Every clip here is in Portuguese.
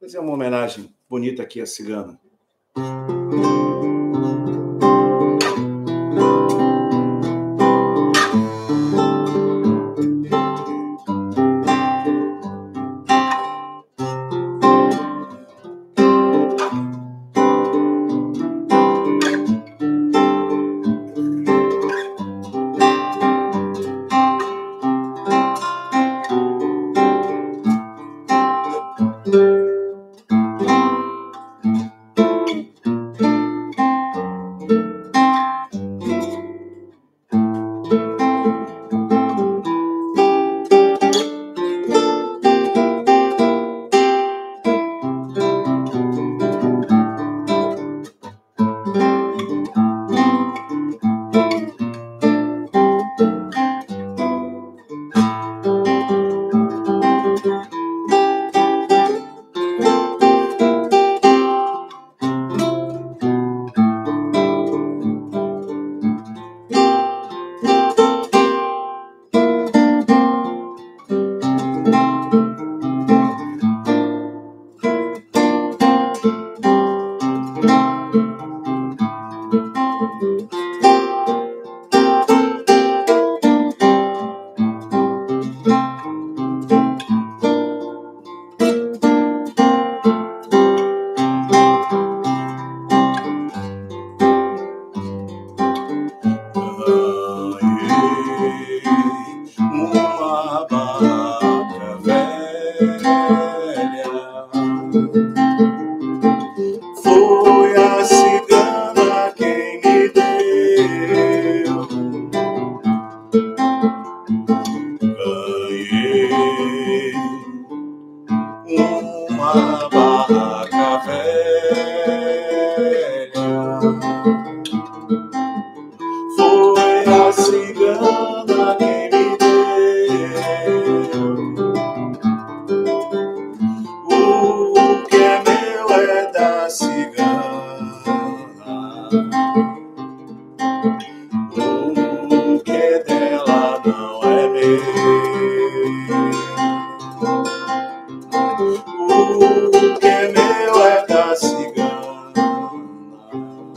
fazer uma homenagem bonita aqui à cigana.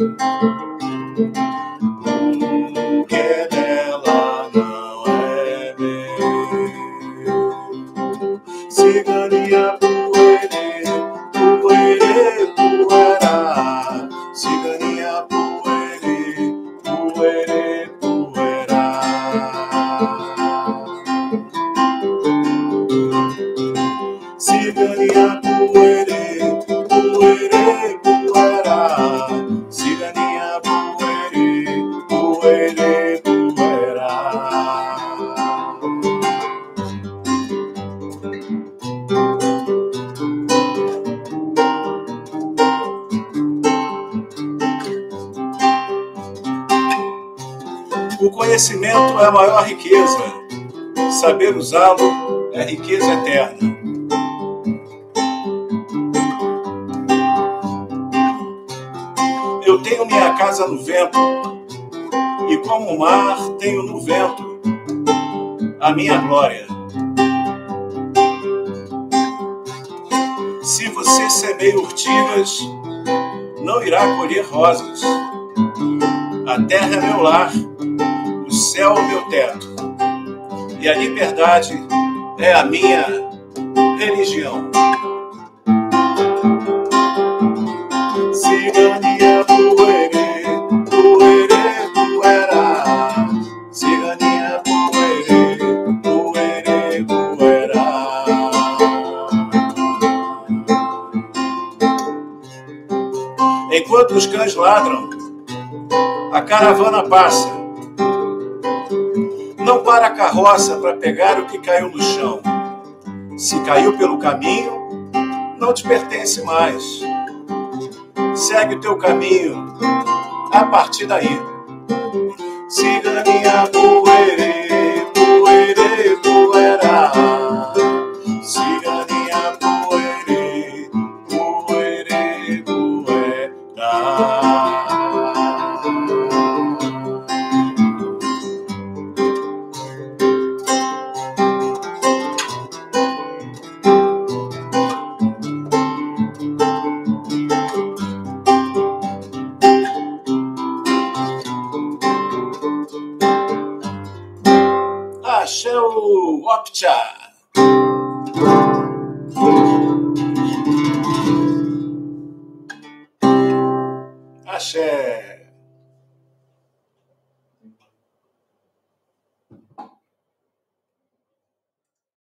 O que dela não é meu. Cigania poere, poere, poera. Cigania poere, poere, poera. Cigania poere, poere, poera. Conhecimento é a maior riqueza. Saber usá-lo é riqueza eterna. Eu tenho minha casa no vento, e como o mar tenho no vento a minha glória. Se você semeia urtigas, não irá colher rosas. A terra é meu lar céu o meu teto, e a liberdade é a minha religião. Cigania puere, puere, puera. Cigania puere, puere, puera. Enquanto os cães ladram, a caravana passa não para a carroça para pegar o que caiu no chão. Se caiu pelo caminho, não te pertence mais. Segue o teu caminho a partir daí. Siga minha poeira, do Optia. Axé.